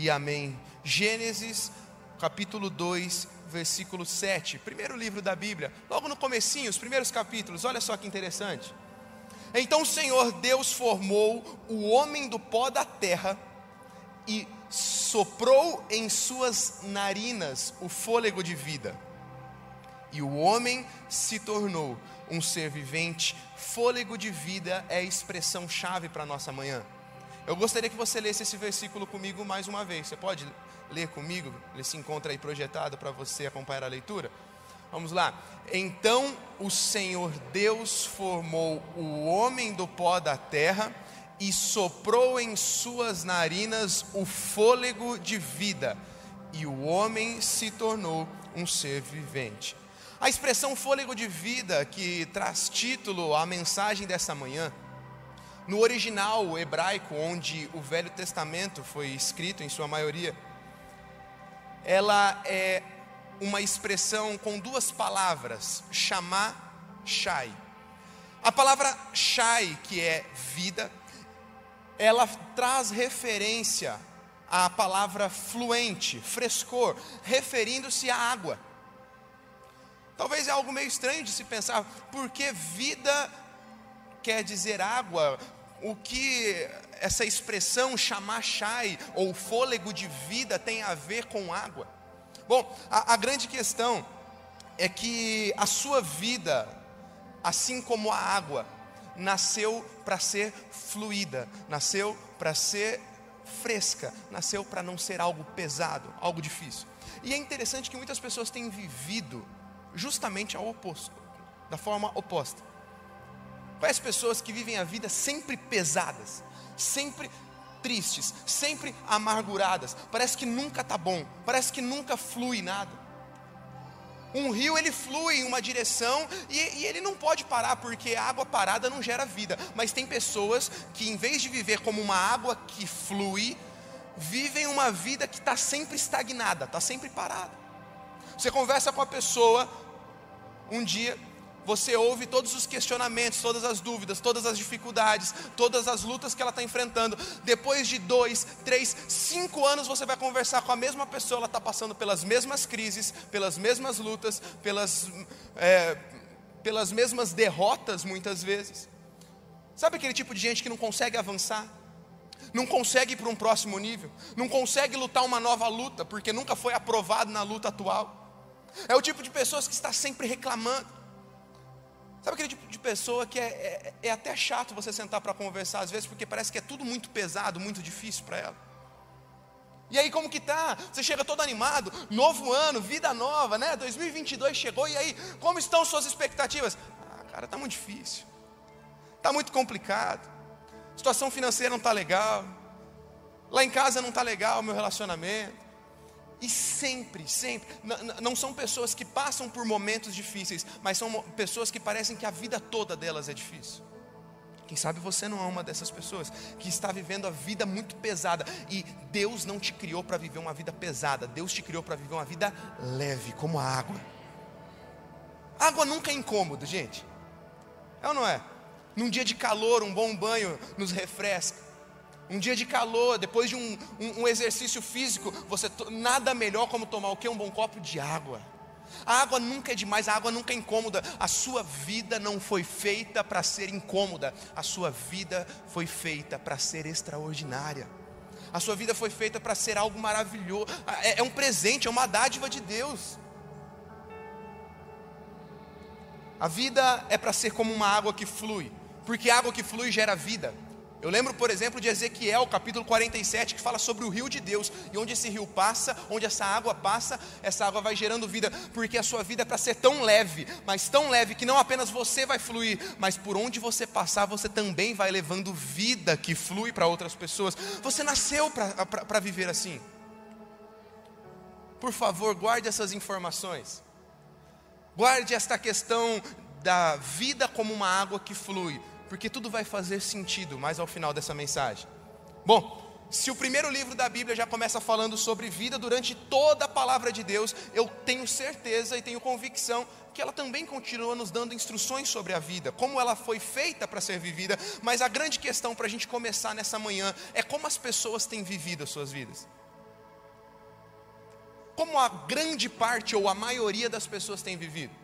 e amém. Gênesis, capítulo 2, versículo 7. Primeiro livro da Bíblia, logo no comecinho, os primeiros capítulos. Olha só que interessante. Então o Senhor Deus formou o homem do pó da terra e soprou em suas narinas o fôlego de vida. E o homem se tornou um ser vivente. Fôlego de vida é a expressão chave para a nossa manhã. Eu gostaria que você lesse esse versículo comigo mais uma vez. Você pode ler comigo? Ele se encontra aí projetado para você acompanhar a leitura. Vamos lá. Então o Senhor Deus formou o homem do pó da terra e soprou em suas narinas o fôlego de vida, e o homem se tornou um ser vivente. A expressão fôlego de vida, que traz título à mensagem dessa manhã, no original hebraico, onde o Velho Testamento foi escrito em sua maioria, ela é uma expressão com duas palavras, chamar, shai. A palavra shai, que é vida, ela traz referência à palavra fluente, frescor, referindo-se à água. Talvez é algo meio estranho de se pensar, porque vida quer dizer água, o que essa expressão chamar chai ou fôlego de vida tem a ver com água? Bom, a, a grande questão é que a sua vida, assim como a água, nasceu para ser fluida, nasceu para ser fresca, nasceu para não ser algo pesado, algo difícil. E é interessante que muitas pessoas têm vivido justamente ao oposto, da forma oposta. Conhece pessoas que vivem a vida sempre pesadas, sempre tristes, sempre amarguradas. Parece que nunca está bom, parece que nunca flui nada. Um rio ele flui em uma direção e, e, ele não pode parar porque a água parada não gera vida. Mas tem pessoas que em vez de viver como uma água que flui, vivem uma vida que está sempre estagnada, está sempre parada. Você conversa com a pessoa um dia você ouve todos os questionamentos, todas as dúvidas, todas as dificuldades, todas as lutas que ela está enfrentando. Depois de dois, três, cinco anos, você vai conversar com a mesma pessoa, ela está passando pelas mesmas crises, pelas mesmas lutas, pelas, é, pelas mesmas derrotas, muitas vezes. Sabe aquele tipo de gente que não consegue avançar? Não consegue ir para um próximo nível, não consegue lutar uma nova luta, porque nunca foi aprovado na luta atual. É o tipo de pessoas que está sempre reclamando Sabe aquele tipo de pessoa que é, é, é até chato você sentar para conversar às vezes, porque parece que é tudo muito pesado, muito difícil para ela. E aí como que tá? Você chega todo animado, novo ano, vida nova, né? 2022 chegou e aí, como estão suas expectativas? Ah, cara, tá muito difícil. Tá muito complicado. A situação financeira não tá legal. Lá em casa não tá legal o meu relacionamento. E sempre, sempre, não são pessoas que passam por momentos difíceis, mas são pessoas que parecem que a vida toda delas é difícil. Quem sabe você não é uma dessas pessoas que está vivendo a vida muito pesada e Deus não te criou para viver uma vida pesada, Deus te criou para viver uma vida leve, como a água. Água nunca é incômodo, gente. É ou não é? Num dia de calor, um bom banho nos refresca um dia de calor, depois de um, um, um exercício físico, você nada melhor como tomar o que? Um bom copo de água. A água nunca é demais, a água nunca é incômoda. A sua vida não foi feita para ser incômoda, a sua vida foi feita para ser extraordinária. A sua vida foi feita para ser algo maravilhoso. É, é um presente, é uma dádiva de Deus. A vida é para ser como uma água que flui, porque água que flui gera vida. Eu lembro, por exemplo, de Ezequiel, capítulo 47, que fala sobre o rio de Deus, e onde esse rio passa, onde essa água passa, essa água vai gerando vida, porque a sua vida é para ser tão leve, mas tão leve que não apenas você vai fluir, mas por onde você passar, você também vai levando vida que flui para outras pessoas. Você nasceu para viver assim. Por favor, guarde essas informações. Guarde esta questão da vida como uma água que flui porque tudo vai fazer sentido mais ao final dessa mensagem. Bom, se o primeiro livro da Bíblia já começa falando sobre vida durante toda a palavra de Deus, eu tenho certeza e tenho convicção que ela também continua nos dando instruções sobre a vida, como ela foi feita para ser vivida, mas a grande questão para a gente começar nessa manhã é como as pessoas têm vivido as suas vidas. como a grande parte ou a maioria das pessoas tem vivido?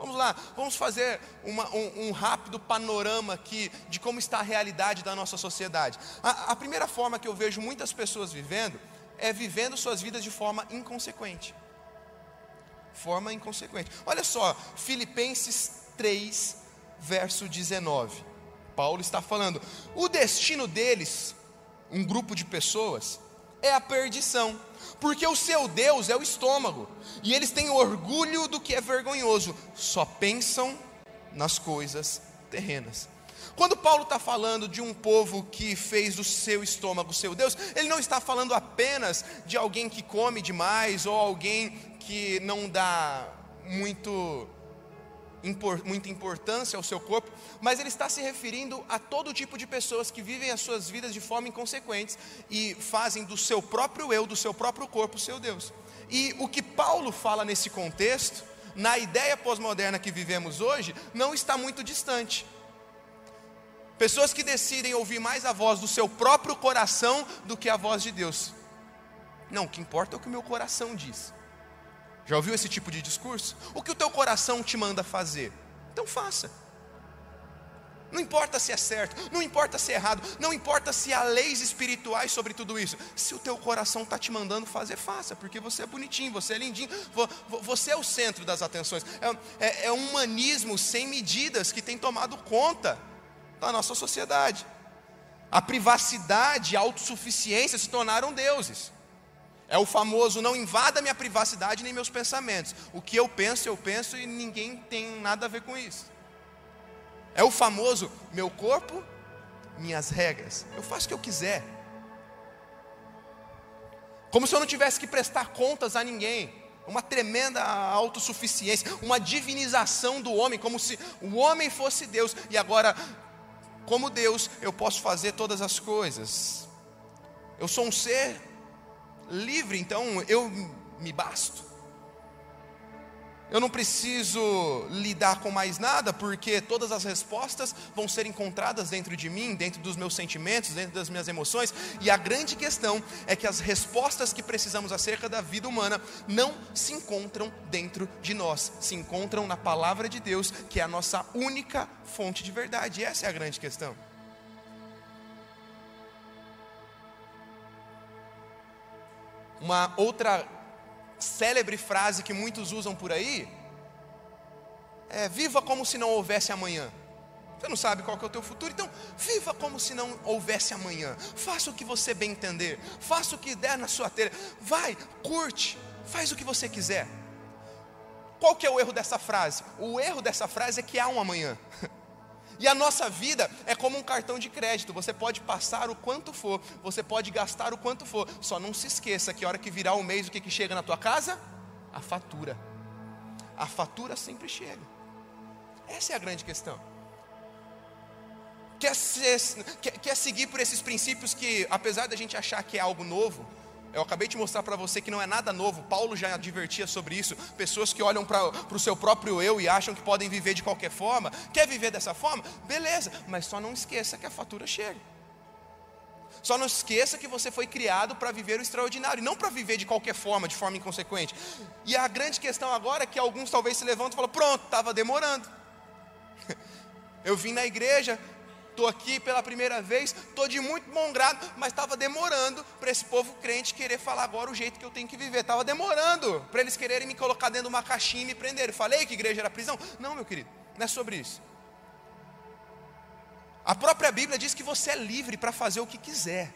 Vamos lá, vamos fazer uma, um, um, rápido panorama aqui de como está a realidade da nossa sociedade. A, a primeira forma que eu vejo muitas pessoas vivendo é vivendo suas vidas de forma inconsequente. Forma inconsequente. Olha só, Filipenses 3, verso 19. Paulo está falando: o destino deles, um grupo de pessoas, é a perdição, porque o seu Deus é o estômago, e eles têm orgulho do que é vergonhoso, só pensam nas coisas terrenas. Quando Paulo está falando de um povo que fez do seu estômago seu Deus, ele não está falando apenas de alguém que come demais ou alguém que não dá muito muita importância ao seu corpo, mas ele está se referindo a todo tipo de pessoas que vivem as suas vidas de forma inconsequente e fazem do seu próprio eu, do seu próprio corpo, seu Deus. E o que Paulo fala nesse contexto, na ideia pós-moderna que vivemos hoje, não está muito distante. Pessoas que decidem ouvir mais a voz do seu próprio coração do que a voz de Deus. Não, o que importa é o que o meu coração diz. Já ouviu esse tipo de discurso? O que o teu coração te manda fazer? Então faça. Não importa se é certo, não importa se é errado, não importa se há leis espirituais sobre tudo isso. Se o teu coração está te mandando fazer, faça, porque você é bonitinho, você é lindinho, você é o centro das atenções. É, é, é um humanismo sem medidas que tem tomado conta da nossa sociedade. A privacidade a autossuficiência se tornaram deuses. É o famoso não invada minha privacidade nem meus pensamentos. O que eu penso, eu penso e ninguém tem nada a ver com isso. É o famoso meu corpo, minhas regras. Eu faço o que eu quiser. Como se eu não tivesse que prestar contas a ninguém. Uma tremenda autossuficiência, uma divinização do homem, como se o homem fosse Deus. E agora, como Deus, eu posso fazer todas as coisas. Eu sou um ser livre, então eu me basto. Eu não preciso lidar com mais nada, porque todas as respostas vão ser encontradas dentro de mim, dentro dos meus sentimentos, dentro das minhas emoções. E a grande questão é que as respostas que precisamos acerca da vida humana não se encontram dentro de nós, se encontram na palavra de Deus, que é a nossa única fonte de verdade. E essa é a grande questão. Uma outra célebre frase que muitos usam por aí é: viva como se não houvesse amanhã. Você não sabe qual é o teu futuro, então viva como se não houvesse amanhã. Faça o que você bem entender, faça o que der na sua telha. Vai, curte, faz o que você quiser. Qual que é o erro dessa frase? O erro dessa frase é que há um amanhã. E a nossa vida é como um cartão de crédito. Você pode passar o quanto for, você pode gastar o quanto for. Só não se esqueça que a hora que virar o mês, o que, que chega na tua casa? A fatura. A fatura sempre chega. Essa é a grande questão. Quer, ser, quer, quer seguir por esses princípios que, apesar da gente achar que é algo novo, eu acabei de mostrar para você que não é nada novo. Paulo já advertia sobre isso. Pessoas que olham para o seu próprio eu e acham que podem viver de qualquer forma. Quer viver dessa forma? Beleza, mas só não esqueça que a fatura chega. Só não esqueça que você foi criado para viver o extraordinário, não para viver de qualquer forma, de forma inconsequente. E a grande questão agora é que alguns talvez se levantam e falam: pronto, estava demorando. Eu vim na igreja, estou aqui pela primeira vez, estou de muito bom grado, mas estava demorando para esse povo crente querer falar agora o jeito que eu tenho que viver. Estava demorando para eles quererem me colocar dentro de uma caixinha e me prender. Falei que igreja era prisão? Não, meu querido, não é sobre isso. A própria Bíblia diz que você é livre para fazer o que quiser.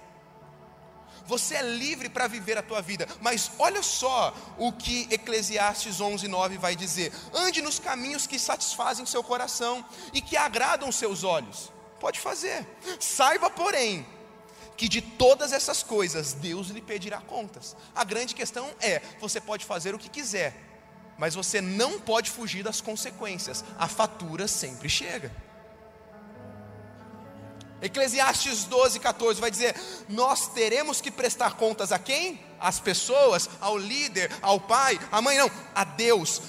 Você é livre para viver a tua vida. Mas olha só o que Eclesiastes 11:9 vai dizer: Ande nos caminhos que satisfazem seu coração e que agradam seus olhos. Pode fazer. Saiba, porém, que de todas essas coisas Deus lhe pedirá contas. A grande questão é: você pode fazer o que quiser, mas você não pode fugir das consequências. A fatura sempre chega. Eclesiastes 12, 14 vai dizer: Nós teremos que prestar contas a quem? Às pessoas, ao líder, ao pai, à mãe, não, a Deus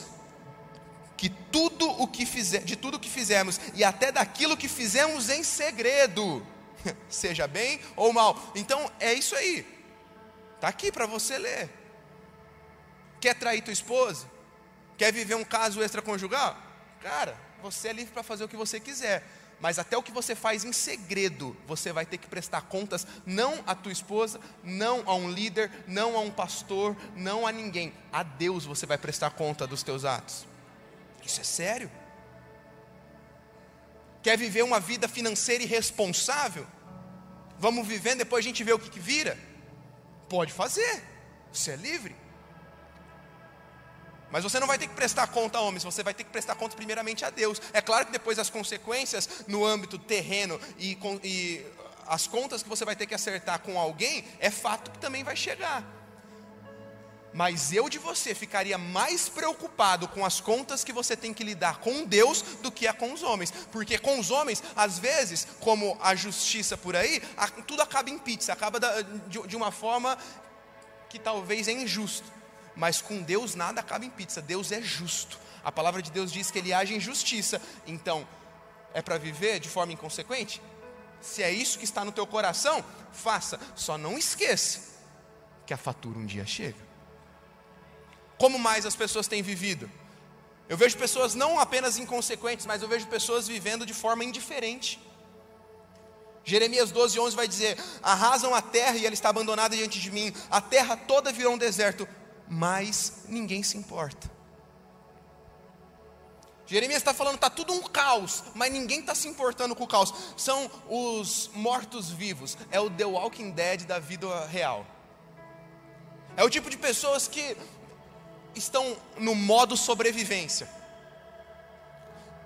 que tudo o que fizer, de tudo o que fizemos e até daquilo que fizemos em segredo, seja bem ou mal. Então é isso aí. Tá aqui para você ler. Quer trair tua esposa? Quer viver um caso extraconjugal? Cara, você é livre para fazer o que você quiser. Mas até o que você faz em segredo, você vai ter que prestar contas não à tua esposa, não a um líder, não a um pastor, não a ninguém. A Deus você vai prestar conta dos teus atos. Isso é sério. Quer viver uma vida financeira irresponsável? Vamos vivendo, depois a gente vê o que, que vira? Pode fazer, você é livre. Mas você não vai ter que prestar conta a homens, você vai ter que prestar conta primeiramente a Deus. É claro que depois as consequências no âmbito terreno e, e as contas que você vai ter que acertar com alguém, é fato que também vai chegar. Mas eu de você ficaria mais preocupado com as contas que você tem que lidar com Deus do que a com os homens. Porque com os homens, às vezes, como a justiça por aí, tudo acaba em pizza, acaba de uma forma que talvez é injusto. Mas com Deus nada acaba em pizza, Deus é justo. A palavra de Deus diz que ele age em justiça. Então, é para viver de forma inconsequente? Se é isso que está no teu coração, faça. Só não esqueça que a fatura um dia chega. Como mais as pessoas têm vivido? Eu vejo pessoas não apenas inconsequentes, mas eu vejo pessoas vivendo de forma indiferente. Jeremias 12, 11 vai dizer: Arrasam a terra e ela está abandonada diante de mim, a terra toda virou um deserto, mas ninguém se importa. Jeremias está falando, está tudo um caos, mas ninguém está se importando com o caos. São os mortos-vivos, é o The Walking Dead da vida real. É o tipo de pessoas que estão no modo sobrevivência.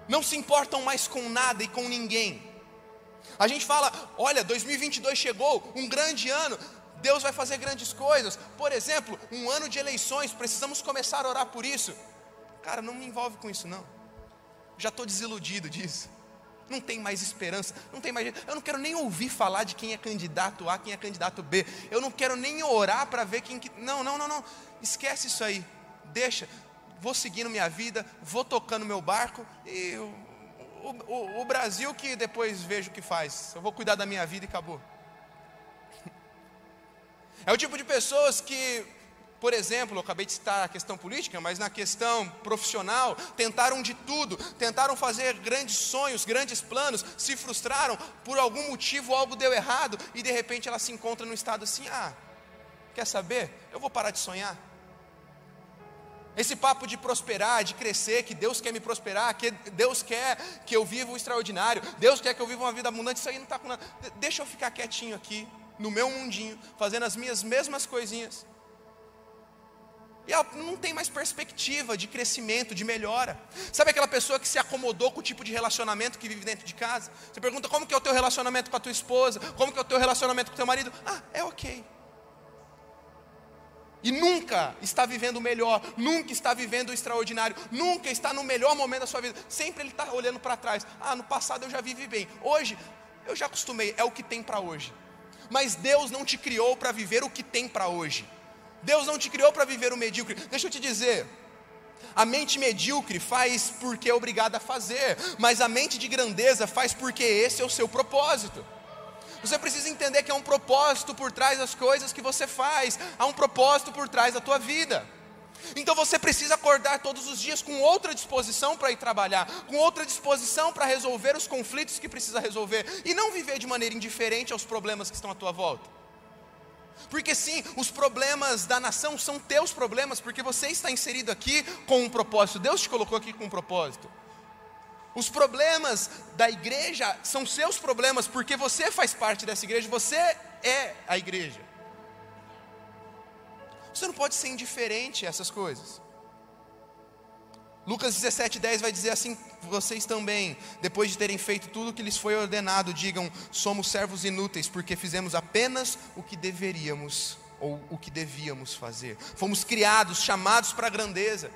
Não se importam mais com nada e com ninguém. A gente fala, olha, 2022 chegou, um grande ano, Deus vai fazer grandes coisas. Por exemplo, um ano de eleições, precisamos começar a orar por isso. Cara, não me envolve com isso não. Já estou desiludido disso. Não tem mais esperança, não tem mais. Eu não quero nem ouvir falar de quem é candidato A, quem é candidato B. Eu não quero nem orar para ver quem que. Não, não, não, não. Esquece isso aí deixa, vou seguindo minha vida, vou tocando meu barco e o, o, o Brasil que depois vejo o que faz. Eu vou cuidar da minha vida e acabou. É o tipo de pessoas que, por exemplo, eu acabei de citar a questão política, mas na questão profissional, tentaram de tudo, tentaram fazer grandes sonhos, grandes planos, se frustraram, por algum motivo algo deu errado, e de repente ela se encontra no estado assim: ah, quer saber? Eu vou parar de sonhar. Esse papo de prosperar, de crescer, que Deus quer me prosperar, que Deus quer que eu viva o extraordinário, Deus quer que eu viva uma vida abundante, isso aí não está com nada. Deixa eu ficar quietinho aqui, no meu mundinho, fazendo as minhas mesmas coisinhas. E não tem mais perspectiva de crescimento, de melhora. Sabe aquela pessoa que se acomodou com o tipo de relacionamento que vive dentro de casa? Você pergunta como que é o teu relacionamento com a tua esposa, como que é o teu relacionamento com o teu marido? Ah, é ok. E nunca está vivendo o melhor, nunca está vivendo o extraordinário, nunca está no melhor momento da sua vida. Sempre ele está olhando para trás. Ah, no passado eu já vivi bem. Hoje eu já acostumei, é o que tem para hoje. Mas Deus não te criou para viver o que tem para hoje. Deus não te criou para viver o medíocre. Deixa eu te dizer, a mente medíocre faz porque é obrigada a fazer, mas a mente de grandeza faz porque esse é o seu propósito. Você precisa entender que há um propósito por trás das coisas que você faz, há um propósito por trás da tua vida. Então você precisa acordar todos os dias com outra disposição para ir trabalhar, com outra disposição para resolver os conflitos que precisa resolver e não viver de maneira indiferente aos problemas que estão à tua volta. Porque sim, os problemas da nação são teus problemas, porque você está inserido aqui com um propósito. Deus te colocou aqui com um propósito. Os problemas da igreja são seus problemas, porque você faz parte dessa igreja, você é a igreja. Você não pode ser indiferente a essas coisas. Lucas 17,10 vai dizer assim: vocês também, depois de terem feito tudo o que lhes foi ordenado, digam: somos servos inúteis, porque fizemos apenas o que deveríamos ou o que devíamos fazer. Fomos criados, chamados para a grandeza.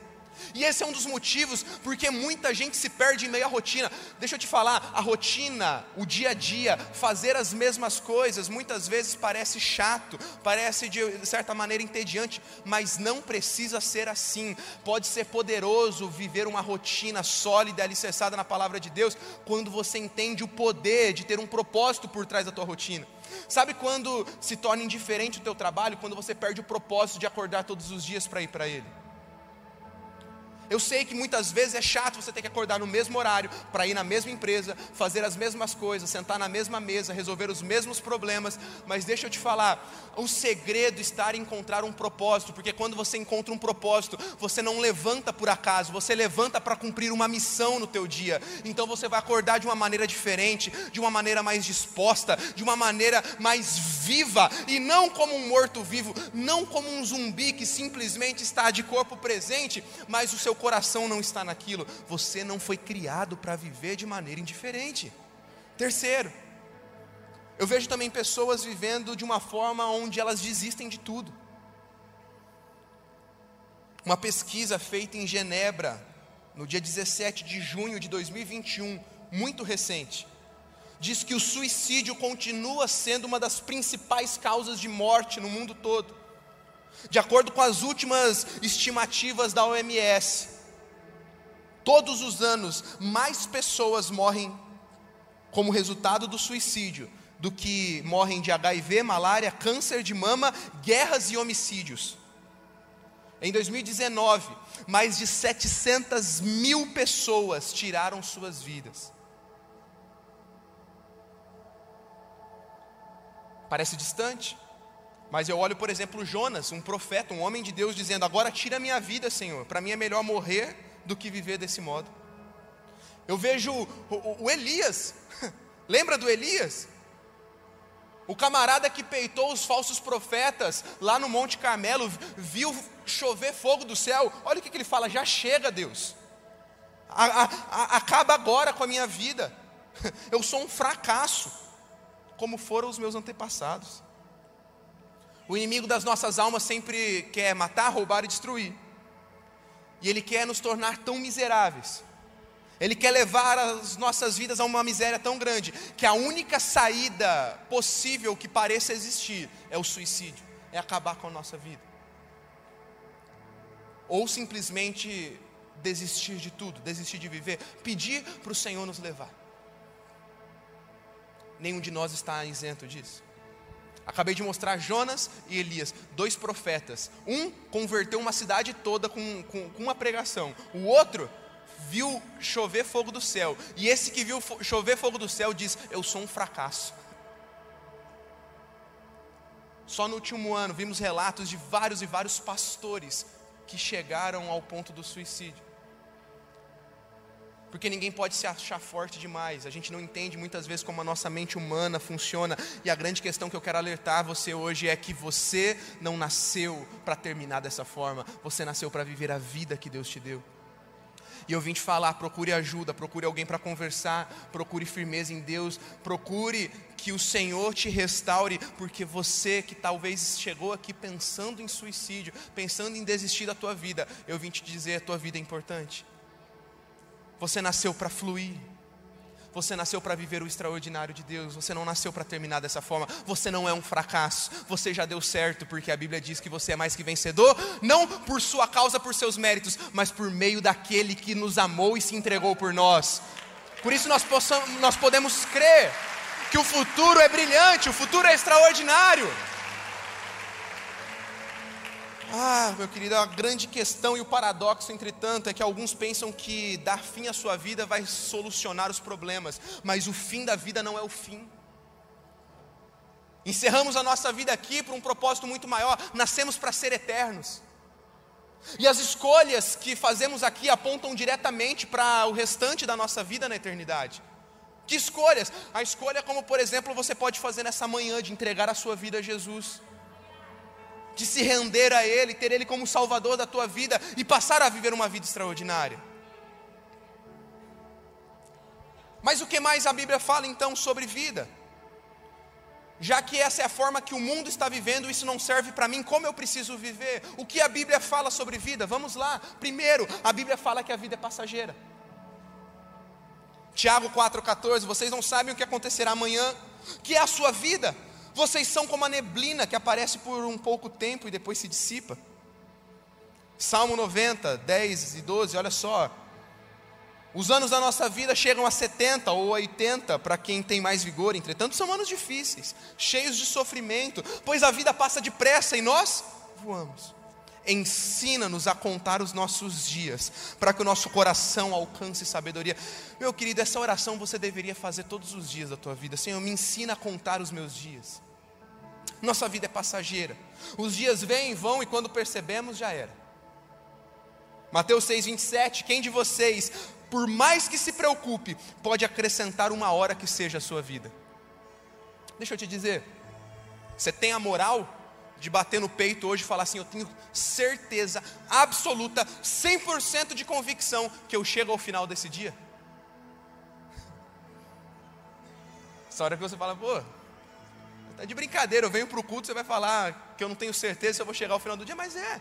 E esse é um dos motivos porque muita gente se perde em meio à rotina. Deixa eu te falar, a rotina, o dia a dia, fazer as mesmas coisas, muitas vezes parece chato, parece de certa maneira entediante, mas não precisa ser assim. Pode ser poderoso viver uma rotina sólida, alicerçada na palavra de Deus, quando você entende o poder de ter um propósito por trás da tua rotina. Sabe quando se torna indiferente o teu trabalho? Quando você perde o propósito de acordar todos os dias para ir para ele. Eu sei que muitas vezes é chato você ter que acordar no mesmo horário para ir na mesma empresa, fazer as mesmas coisas, sentar na mesma mesa, resolver os mesmos problemas, mas deixa eu te falar, o segredo está em encontrar um propósito, porque quando você encontra um propósito, você não levanta por acaso, você levanta para cumprir uma missão no teu dia. Então você vai acordar de uma maneira diferente, de uma maneira mais disposta, de uma maneira mais viva e não como um morto vivo, não como um zumbi que simplesmente está de corpo presente, mas o seu seu coração não está naquilo, você não foi criado para viver de maneira indiferente. Terceiro, eu vejo também pessoas vivendo de uma forma onde elas desistem de tudo. Uma pesquisa feita em Genebra, no dia 17 de junho de 2021, muito recente, diz que o suicídio continua sendo uma das principais causas de morte no mundo todo. De acordo com as últimas estimativas da OMS, todos os anos mais pessoas morrem como resultado do suicídio do que morrem de HIV, malária, câncer de mama, guerras e homicídios. Em 2019, mais de 700 mil pessoas tiraram suas vidas. Parece distante, mas eu olho, por exemplo, Jonas, um profeta, um homem de Deus, dizendo: Agora tira a minha vida, Senhor, para mim é melhor morrer do que viver desse modo. Eu vejo o, o, o Elias, lembra do Elias? O camarada que peitou os falsos profetas lá no Monte Carmelo, viu chover fogo do céu. Olha o que, que ele fala: já chega, Deus. A, a, a, acaba agora com a minha vida. Eu sou um fracasso, como foram os meus antepassados. O inimigo das nossas almas sempre quer matar, roubar e destruir. E ele quer nos tornar tão miseráveis. Ele quer levar as nossas vidas a uma miséria tão grande que a única saída possível que pareça existir é o suicídio, é acabar com a nossa vida. Ou simplesmente desistir de tudo, desistir de viver, pedir para o Senhor nos levar. Nenhum de nós está isento disso. Acabei de mostrar Jonas e Elias, dois profetas. Um converteu uma cidade toda com, com, com, uma pregação, o outro viu chover fogo do céu. E esse que viu chover fogo do céu diz: Eu sou um fracasso. Só no último ano vimos relatos de vários e vários pastores que chegaram ao ponto do suicídio porque ninguém pode se achar forte demais. A gente não entende muitas vezes como a nossa mente humana funciona. E a grande questão que eu quero alertar você hoje é que você não nasceu para terminar dessa forma, você nasceu para viver a vida que Deus te deu. E eu vim te falar: procure ajuda, procure alguém para conversar, procure firmeza em Deus, procure que o Senhor te restaure, porque você que talvez chegou aqui pensando em suicídio, pensando em desistir da tua vida, eu vim te dizer: a tua vida é importante. Você nasceu para fluir. Você nasceu para viver o extraordinário de Deus. Você não nasceu para terminar dessa forma. Você não é um fracasso. Você já deu certo, porque a Bíblia diz que você é mais que vencedor, não por sua causa, por seus méritos, mas por meio daquele que nos amou e se entregou por nós. Por isso nós, possamos, nós podemos crer que o futuro é brilhante, o futuro é extraordinário. Ah, meu querido, a grande questão e o paradoxo, entretanto, é que alguns pensam que dar fim à sua vida vai solucionar os problemas, mas o fim da vida não é o fim. Encerramos a nossa vida aqui por um propósito muito maior, nascemos para ser eternos. E as escolhas que fazemos aqui apontam diretamente para o restante da nossa vida na eternidade. Que escolhas? A escolha, como por exemplo, você pode fazer nessa manhã de entregar a sua vida a Jesus de se render a Ele, ter Ele como Salvador da tua vida e passar a viver uma vida extraordinária. Mas o que mais a Bíblia fala então sobre vida? Já que essa é a forma que o mundo está vivendo, isso não serve para mim, como eu preciso viver? O que a Bíblia fala sobre vida? Vamos lá. Primeiro, a Bíblia fala que a vida é passageira. Tiago 4,14, vocês não sabem o que acontecerá amanhã, que é a sua vida vocês são como a neblina que aparece por um pouco tempo e depois se dissipa. Salmo 90, 10 e 12, olha só. Os anos da nossa vida chegam a 70 ou 80 para quem tem mais vigor, entretanto, são anos difíceis, cheios de sofrimento, pois a vida passa depressa e nós voamos. Ensina-nos a contar os nossos dias, para que o nosso coração alcance sabedoria. Meu querido, essa oração você deveria fazer todos os dias da tua vida. Senhor, me ensina a contar os meus dias. Nossa vida é passageira. Os dias vêm e vão, e quando percebemos, já era. Mateus 6,27: Quem de vocês, por mais que se preocupe, pode acrescentar uma hora que seja a sua vida? Deixa eu te dizer, você tem a moral de bater no peito hoje e falar assim: Eu tenho certeza absoluta, 100% de convicção que eu chego ao final desse dia? Essa hora que você fala, pô, tá de brincadeira, eu venho para o culto, você vai falar que eu não tenho certeza se eu vou chegar ao final do dia, mas é,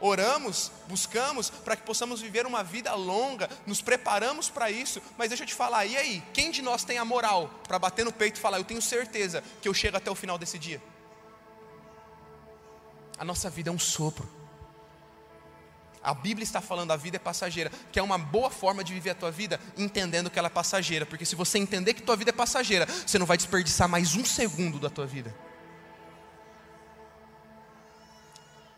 oramos, buscamos para que possamos viver uma vida longa, nos preparamos para isso, mas deixa eu te falar, e aí, quem de nós tem a moral para bater no peito e falar, eu tenho certeza que eu chego até o final desse dia? A nossa vida é um sopro. A Bíblia está falando a vida é passageira, que é uma boa forma de viver a tua vida, entendendo que ela é passageira, porque se você entender que tua vida é passageira, você não vai desperdiçar mais um segundo da tua vida.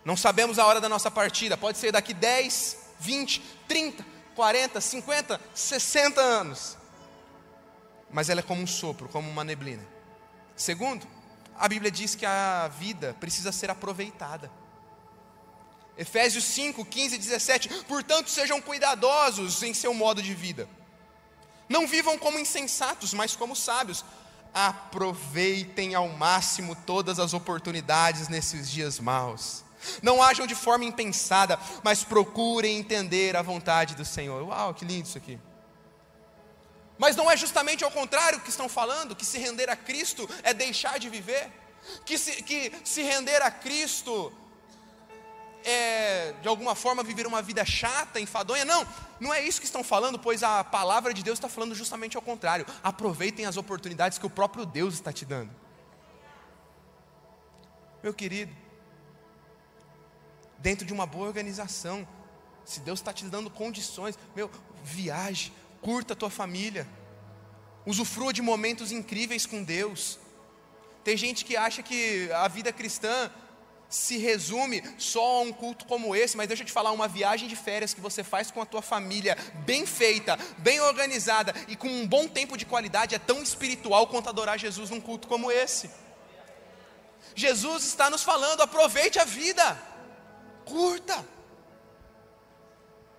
Não sabemos a hora da nossa partida, pode ser daqui 10, 20, 30, 40, 50, 60 anos. Mas ela é como um sopro, como uma neblina. Segundo, a Bíblia diz que a vida precisa ser aproveitada. Efésios 5, 15 e 17. Portanto, sejam cuidadosos em seu modo de vida. Não vivam como insensatos, mas como sábios. Aproveitem ao máximo todas as oportunidades nesses dias maus. Não ajam de forma impensada, mas procurem entender a vontade do Senhor. Uau, que lindo isso aqui. Mas não é justamente ao contrário que estão falando, que se render a Cristo é deixar de viver, que se, que se render a Cristo é, de alguma forma, viver uma vida chata, enfadonha. Não, não é isso que estão falando, pois a palavra de Deus está falando justamente ao contrário. Aproveitem as oportunidades que o próprio Deus está te dando. Meu querido, dentro de uma boa organização. Se Deus está te dando condições, meu, viaje, curta a tua família, usufrua de momentos incríveis com Deus. Tem gente que acha que a vida cristã se resume só a um culto como esse, mas deixa eu te falar, uma viagem de férias que você faz com a tua família, bem feita, bem organizada e com um bom tempo de qualidade, é tão espiritual quanto adorar Jesus num culto como esse. Jesus está nos falando, aproveite a vida. Curta.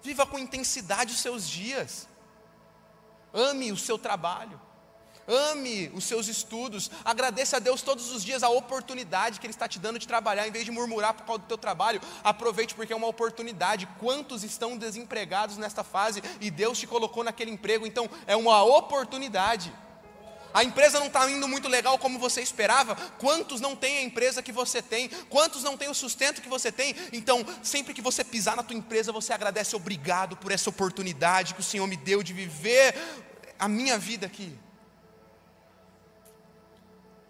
Viva com intensidade os seus dias. Ame o seu trabalho. Ame os seus estudos. Agradeça a Deus todos os dias a oportunidade que Ele está te dando de trabalhar, em vez de murmurar por causa do teu trabalho. Aproveite porque é uma oportunidade. Quantos estão desempregados nesta fase e Deus te colocou naquele emprego? Então é uma oportunidade a empresa não está indo muito legal como você esperava. Quantos não têm a empresa que você tem? Quantos não têm o sustento que você tem? Então, sempre que você pisar na tua empresa, você agradece, obrigado por essa oportunidade que o Senhor me deu de viver a minha vida aqui.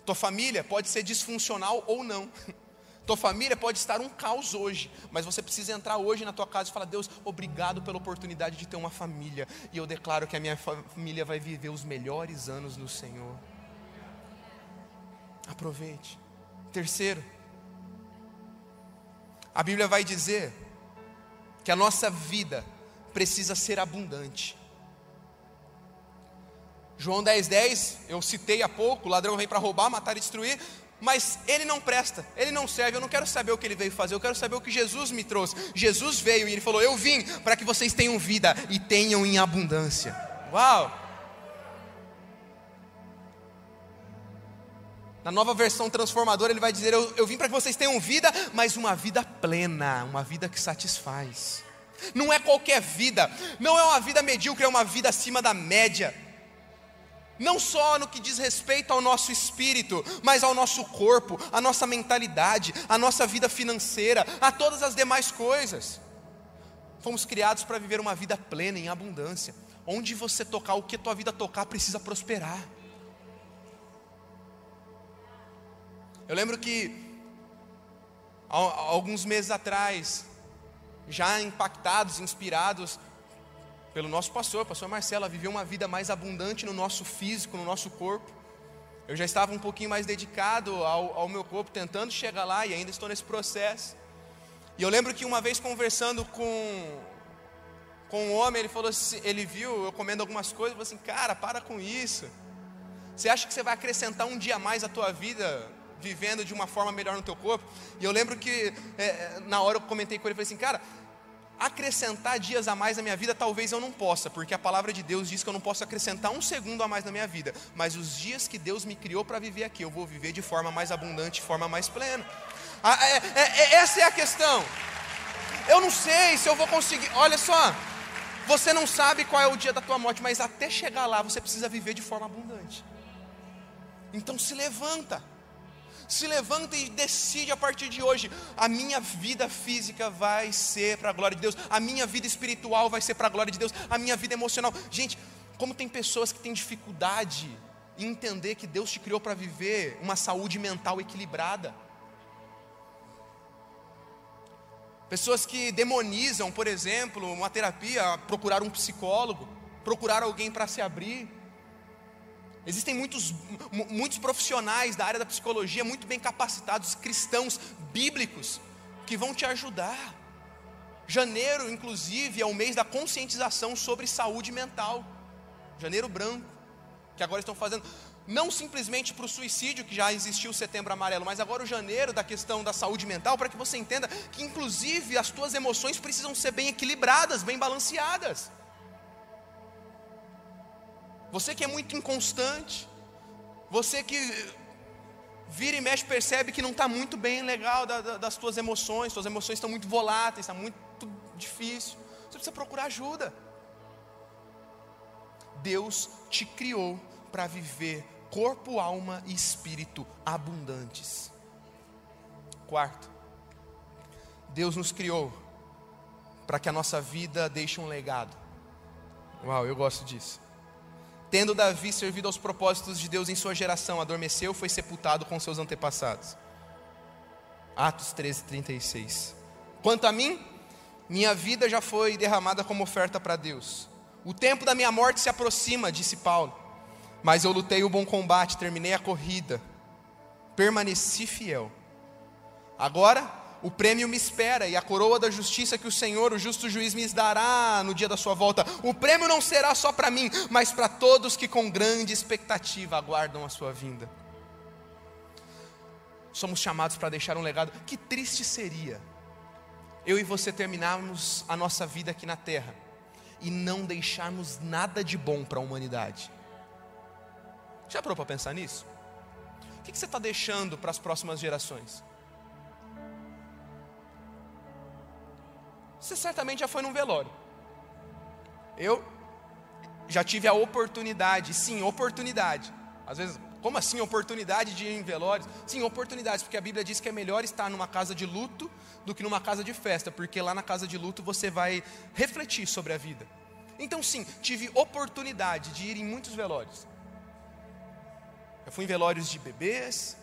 Tua família pode ser disfuncional ou não. Tua família pode estar um caos hoje, mas você precisa entrar hoje na tua casa e falar: Deus, obrigado pela oportunidade de ter uma família. E eu declaro que a minha família vai viver os melhores anos no Senhor. Aproveite. Terceiro, a Bíblia vai dizer que a nossa vida precisa ser abundante. João 10,10, 10, eu citei há pouco: o ladrão vem para roubar, matar e destruir mas ele não presta, ele não serve. Eu não quero saber o que ele veio fazer, eu quero saber o que Jesus me trouxe. Jesus veio e ele falou: Eu vim para que vocês tenham vida e tenham em abundância. Uau! Na nova versão transformadora, ele vai dizer: Eu, eu vim para que vocês tenham vida, mas uma vida plena, uma vida que satisfaz. Não é qualquer vida, não é uma vida medíocre, é uma vida acima da média não só no que diz respeito ao nosso espírito, mas ao nosso corpo, à nossa mentalidade, à nossa vida financeira, a todas as demais coisas. Fomos criados para viver uma vida plena, em abundância. Onde você tocar, o que a tua vida tocar, precisa prosperar. Eu lembro que, alguns meses atrás, já impactados, inspirados pelo nosso pastor, o pastor Marcelo, a viver uma vida mais abundante no nosso físico, no nosso corpo. Eu já estava um pouquinho mais dedicado ao, ao meu corpo, tentando chegar lá e ainda estou nesse processo. E eu lembro que uma vez conversando com, com um homem, ele falou assim, ele viu eu comendo algumas coisas, falou assim, cara, para com isso. Você acha que você vai acrescentar um dia mais à tua vida vivendo de uma forma melhor no teu corpo? E eu lembro que é, na hora eu comentei com ele, falei assim, cara, acrescentar dias a mais na minha vida talvez eu não possa, porque a palavra de Deus diz que eu não posso acrescentar um segundo a mais na minha vida, mas os dias que Deus me criou para viver aqui, eu vou viver de forma mais abundante, de forma mais plena. Ah, é, é, é, essa é a questão. Eu não sei se eu vou conseguir. Olha só, você não sabe qual é o dia da tua morte, mas até chegar lá você precisa viver de forma abundante. Então se levanta. Se levanta e decide a partir de hoje: a minha vida física vai ser para a glória de Deus, a minha vida espiritual vai ser para a glória de Deus, a minha vida emocional. Gente, como tem pessoas que têm dificuldade em entender que Deus te criou para viver uma saúde mental equilibrada. Pessoas que demonizam, por exemplo, uma terapia, procurar um psicólogo, procurar alguém para se abrir. Existem muitos, muitos profissionais da área da psicologia muito bem capacitados, cristãos bíblicos, que vão te ajudar. Janeiro, inclusive, é o mês da conscientização sobre saúde mental. Janeiro branco, que agora estão fazendo não simplesmente para o suicídio, que já existiu o setembro amarelo, mas agora o janeiro da questão da saúde mental, para que você entenda que, inclusive, as tuas emoções precisam ser bem equilibradas, bem balanceadas. Você que é muito inconstante, você que vira e mexe percebe que não está muito bem legal da, da, das tuas emoções, suas emoções estão muito voláteis, está muito difícil. Você precisa procurar ajuda. Deus te criou para viver corpo, alma e espírito abundantes. Quarto, Deus nos criou para que a nossa vida deixe um legado. Uau, eu gosto disso. Tendo Davi servido aos propósitos de Deus em sua geração, adormeceu, foi sepultado com seus antepassados. Atos 13, 36. Quanto a mim, minha vida já foi derramada como oferta para Deus. O tempo da minha morte se aproxima, disse Paulo. Mas eu lutei o bom combate, terminei a corrida, permaneci fiel. Agora o prêmio me espera e a coroa da justiça que o Senhor, o justo juiz, me dará no dia da sua volta. O prêmio não será só para mim, mas para todos que com grande expectativa aguardam a sua vinda. Somos chamados para deixar um legado. Que triste seria eu e você terminarmos a nossa vida aqui na terra e não deixarmos nada de bom para a humanidade. Já parou para pensar nisso? O que você está deixando para as próximas gerações? Você certamente já foi num velório. Eu já tive a oportunidade, sim, oportunidade. Às vezes, como assim oportunidade de ir em velórios? Sim, oportunidades, porque a Bíblia diz que é melhor estar numa casa de luto do que numa casa de festa, porque lá na casa de luto você vai refletir sobre a vida. Então, sim, tive oportunidade de ir em muitos velórios. Eu fui em velórios de bebês,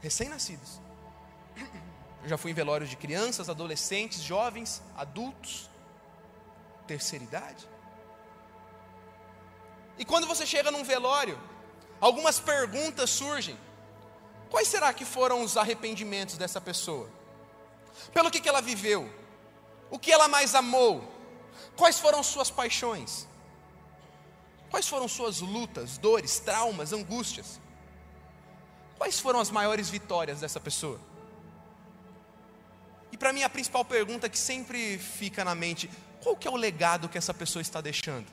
recém-nascidos. Eu já fui em velórios de crianças, adolescentes, jovens, adultos, terceira idade. E quando você chega num velório, algumas perguntas surgem. Quais será que foram os arrependimentos dessa pessoa? Pelo que, que ela viveu? O que ela mais amou? Quais foram suas paixões? Quais foram suas lutas, dores, traumas, angústias? Quais foram as maiores vitórias dessa pessoa? Para mim a principal pergunta que sempre fica na mente, qual que é o legado que essa pessoa está deixando?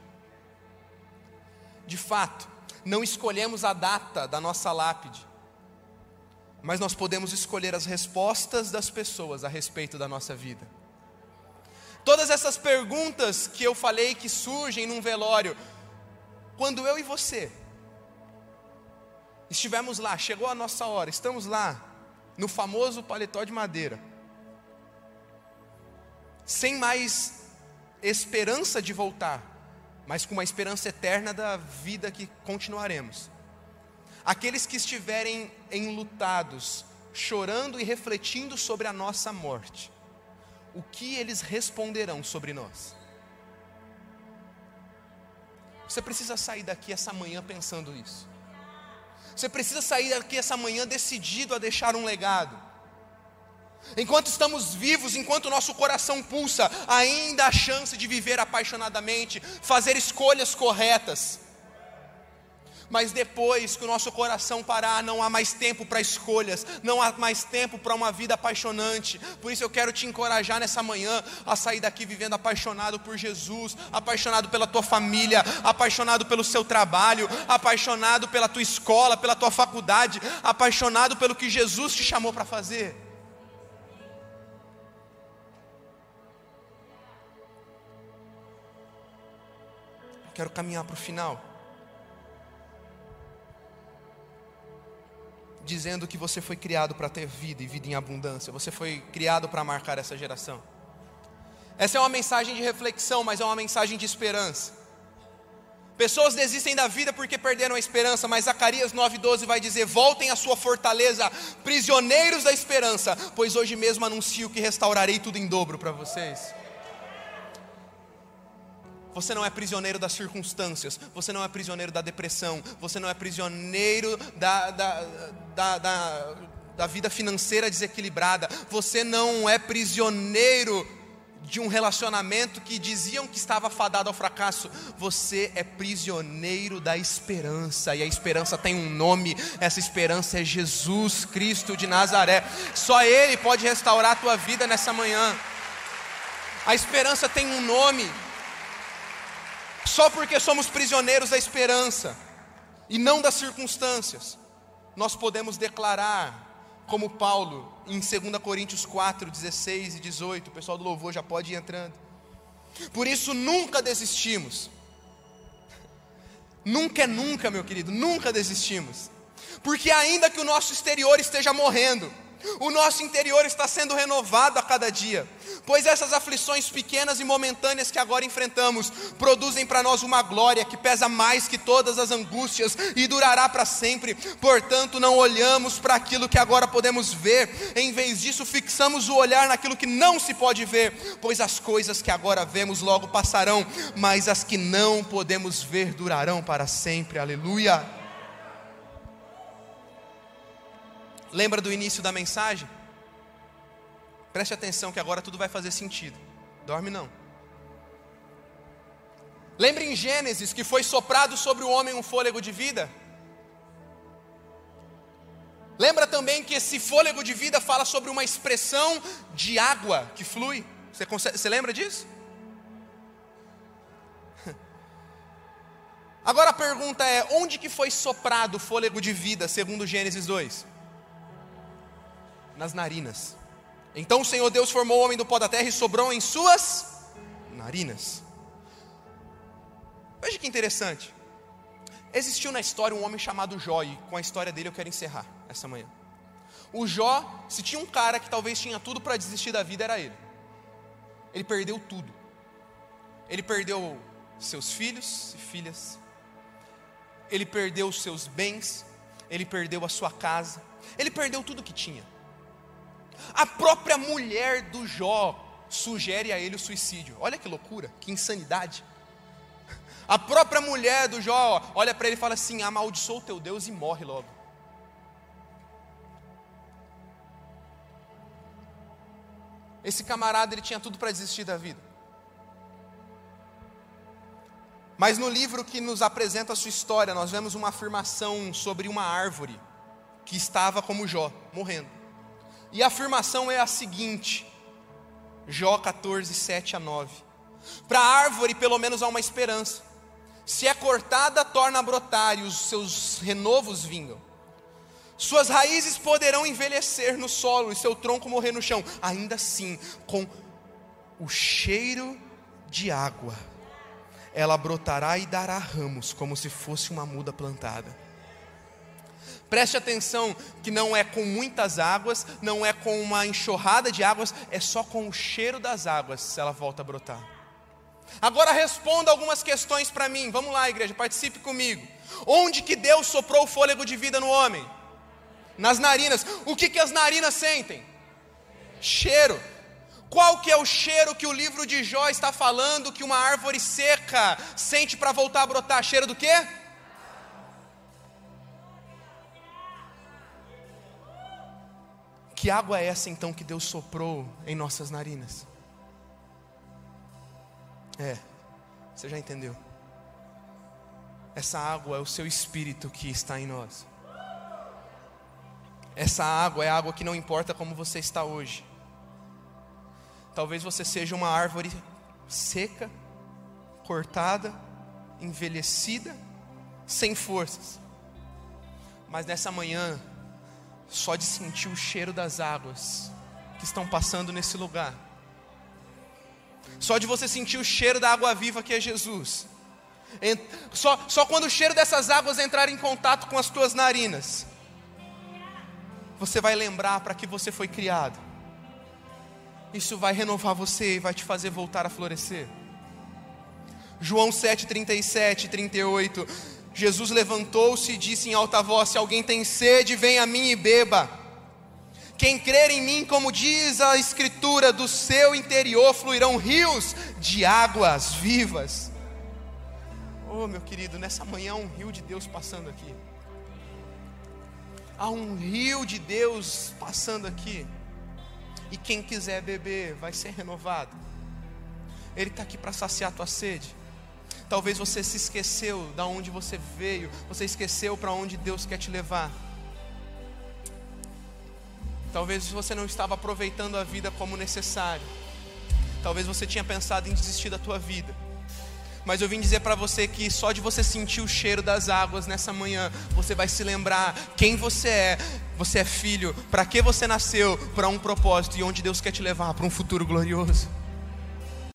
De fato, não escolhemos a data da nossa lápide, mas nós podemos escolher as respostas das pessoas a respeito da nossa vida. Todas essas perguntas que eu falei que surgem num velório, quando eu e você estivemos lá, chegou a nossa hora, estamos lá, no famoso paletó de madeira, sem mais esperança de voltar, mas com uma esperança eterna da vida que continuaremos. Aqueles que estiverem enlutados, chorando e refletindo sobre a nossa morte, o que eles responderão sobre nós? Você precisa sair daqui essa manhã pensando isso. Você precisa sair daqui essa manhã decidido a deixar um legado. Enquanto estamos vivos, enquanto nosso coração pulsa, ainda há chance de viver apaixonadamente, fazer escolhas corretas. Mas depois que o nosso coração parar, não há mais tempo para escolhas, não há mais tempo para uma vida apaixonante. Por isso eu quero te encorajar nessa manhã a sair daqui vivendo apaixonado por Jesus, apaixonado pela tua família, apaixonado pelo seu trabalho, apaixonado pela tua escola, pela tua faculdade, apaixonado pelo que Jesus te chamou para fazer. Quero caminhar para o final. dizendo que você foi criado para ter vida e vida em abundância, você foi criado para marcar essa geração. Essa é uma mensagem de reflexão, mas é uma mensagem de esperança. Pessoas desistem da vida porque perderam a esperança, mas Zacarias 9,12 vai dizer: Voltem à sua fortaleza, prisioneiros da esperança, pois hoje mesmo anuncio que restaurarei tudo em dobro para vocês. Você não é prisioneiro das circunstâncias, você não é prisioneiro da depressão, você não é prisioneiro da, da, da, da, da vida financeira desequilibrada, você não é prisioneiro de um relacionamento que diziam que estava fadado ao fracasso, você é prisioneiro da esperança, e a esperança tem um nome, essa esperança é Jesus Cristo de Nazaré, só Ele pode restaurar a tua vida nessa manhã. A esperança tem um nome, só porque somos prisioneiros da esperança e não das circunstâncias, nós podemos declarar, como Paulo, em 2 Coríntios 4, 16 e 18, o pessoal do louvor já pode ir entrando. Por isso nunca desistimos. Nunca é nunca, meu querido, nunca desistimos. Porque ainda que o nosso exterior esteja morrendo, o nosso interior está sendo renovado a cada dia, pois essas aflições pequenas e momentâneas que agora enfrentamos produzem para nós uma glória que pesa mais que todas as angústias e durará para sempre. Portanto, não olhamos para aquilo que agora podemos ver, em vez disso, fixamos o olhar naquilo que não se pode ver, pois as coisas que agora vemos logo passarão, mas as que não podemos ver durarão para sempre. Aleluia. Lembra do início da mensagem? Preste atenção que agora tudo vai fazer sentido. Dorme não. Lembra em Gênesis que foi soprado sobre o homem um fôlego de vida? Lembra também que esse fôlego de vida fala sobre uma expressão de água que flui? Você, consegue, você lembra disso? Agora a pergunta é: onde que foi soprado o fôlego de vida, segundo Gênesis 2? Nas narinas. Então o Senhor Deus formou o homem do pó da terra e sobrou em suas narinas. Veja que interessante. Existiu na história um homem chamado Jó, e com a história dele eu quero encerrar essa manhã. O Jó, se tinha um cara que talvez tinha tudo para desistir da vida, era ele. Ele perdeu tudo. Ele perdeu seus filhos e filhas. Ele perdeu seus bens. Ele perdeu a sua casa. Ele perdeu tudo que tinha. A própria mulher do Jó sugere a ele o suicídio. Olha que loucura, que insanidade. A própria mulher do Jó olha para ele e fala assim: amaldiçoa o teu Deus e morre logo. Esse camarada ele tinha tudo para desistir da vida. Mas no livro que nos apresenta a sua história, nós vemos uma afirmação sobre uma árvore que estava como Jó, morrendo. E a afirmação é a seguinte: Jó 14, 7 a 9. Para a árvore, pelo menos há uma esperança. Se é cortada, torna a brotar e os seus renovos vingam. Suas raízes poderão envelhecer no solo e seu tronco morrer no chão, ainda assim, com o cheiro de água, ela brotará e dará ramos, como se fosse uma muda plantada Preste atenção que não é com muitas águas, não é com uma enxurrada de águas, é só com o cheiro das águas se ela volta a brotar. Agora responda algumas questões para mim. Vamos lá, igreja, participe comigo. Onde que Deus soprou o fôlego de vida no homem? Nas narinas. O que que as narinas sentem? Cheiro. Qual que é o cheiro que o livro de Jó está falando que uma árvore seca sente para voltar a brotar? Cheiro do quê? Que água é essa então que Deus soprou em nossas narinas? É, você já entendeu. Essa água é o seu espírito que está em nós. Essa água é água que não importa como você está hoje. Talvez você seja uma árvore seca, cortada, envelhecida, sem forças. Mas nessa manhã, só de sentir o cheiro das águas que estão passando nesse lugar, só de você sentir o cheiro da água viva que é Jesus, só, só quando o cheiro dessas águas entrar em contato com as tuas narinas, você vai lembrar para que você foi criado. Isso vai renovar você e vai te fazer voltar a florescer. João 7, 37 e 38. Jesus levantou-se e disse em alta voz: Se alguém tem sede, venha a mim e beba. Quem crer em mim, como diz a Escritura, do seu interior fluirão rios de águas vivas. Oh, meu querido, nessa manhã há um rio de Deus passando aqui. Há um rio de Deus passando aqui. E quem quiser beber vai ser renovado. Ele está aqui para saciar a tua sede. Talvez você se esqueceu da onde você veio, você esqueceu para onde Deus quer te levar. Talvez você não estava aproveitando a vida como necessário. Talvez você tinha pensado em desistir da tua vida. Mas eu vim dizer para você que só de você sentir o cheiro das águas nessa manhã, você vai se lembrar quem você é. Você é filho, para que você nasceu, para um propósito e onde Deus quer te levar para um futuro glorioso.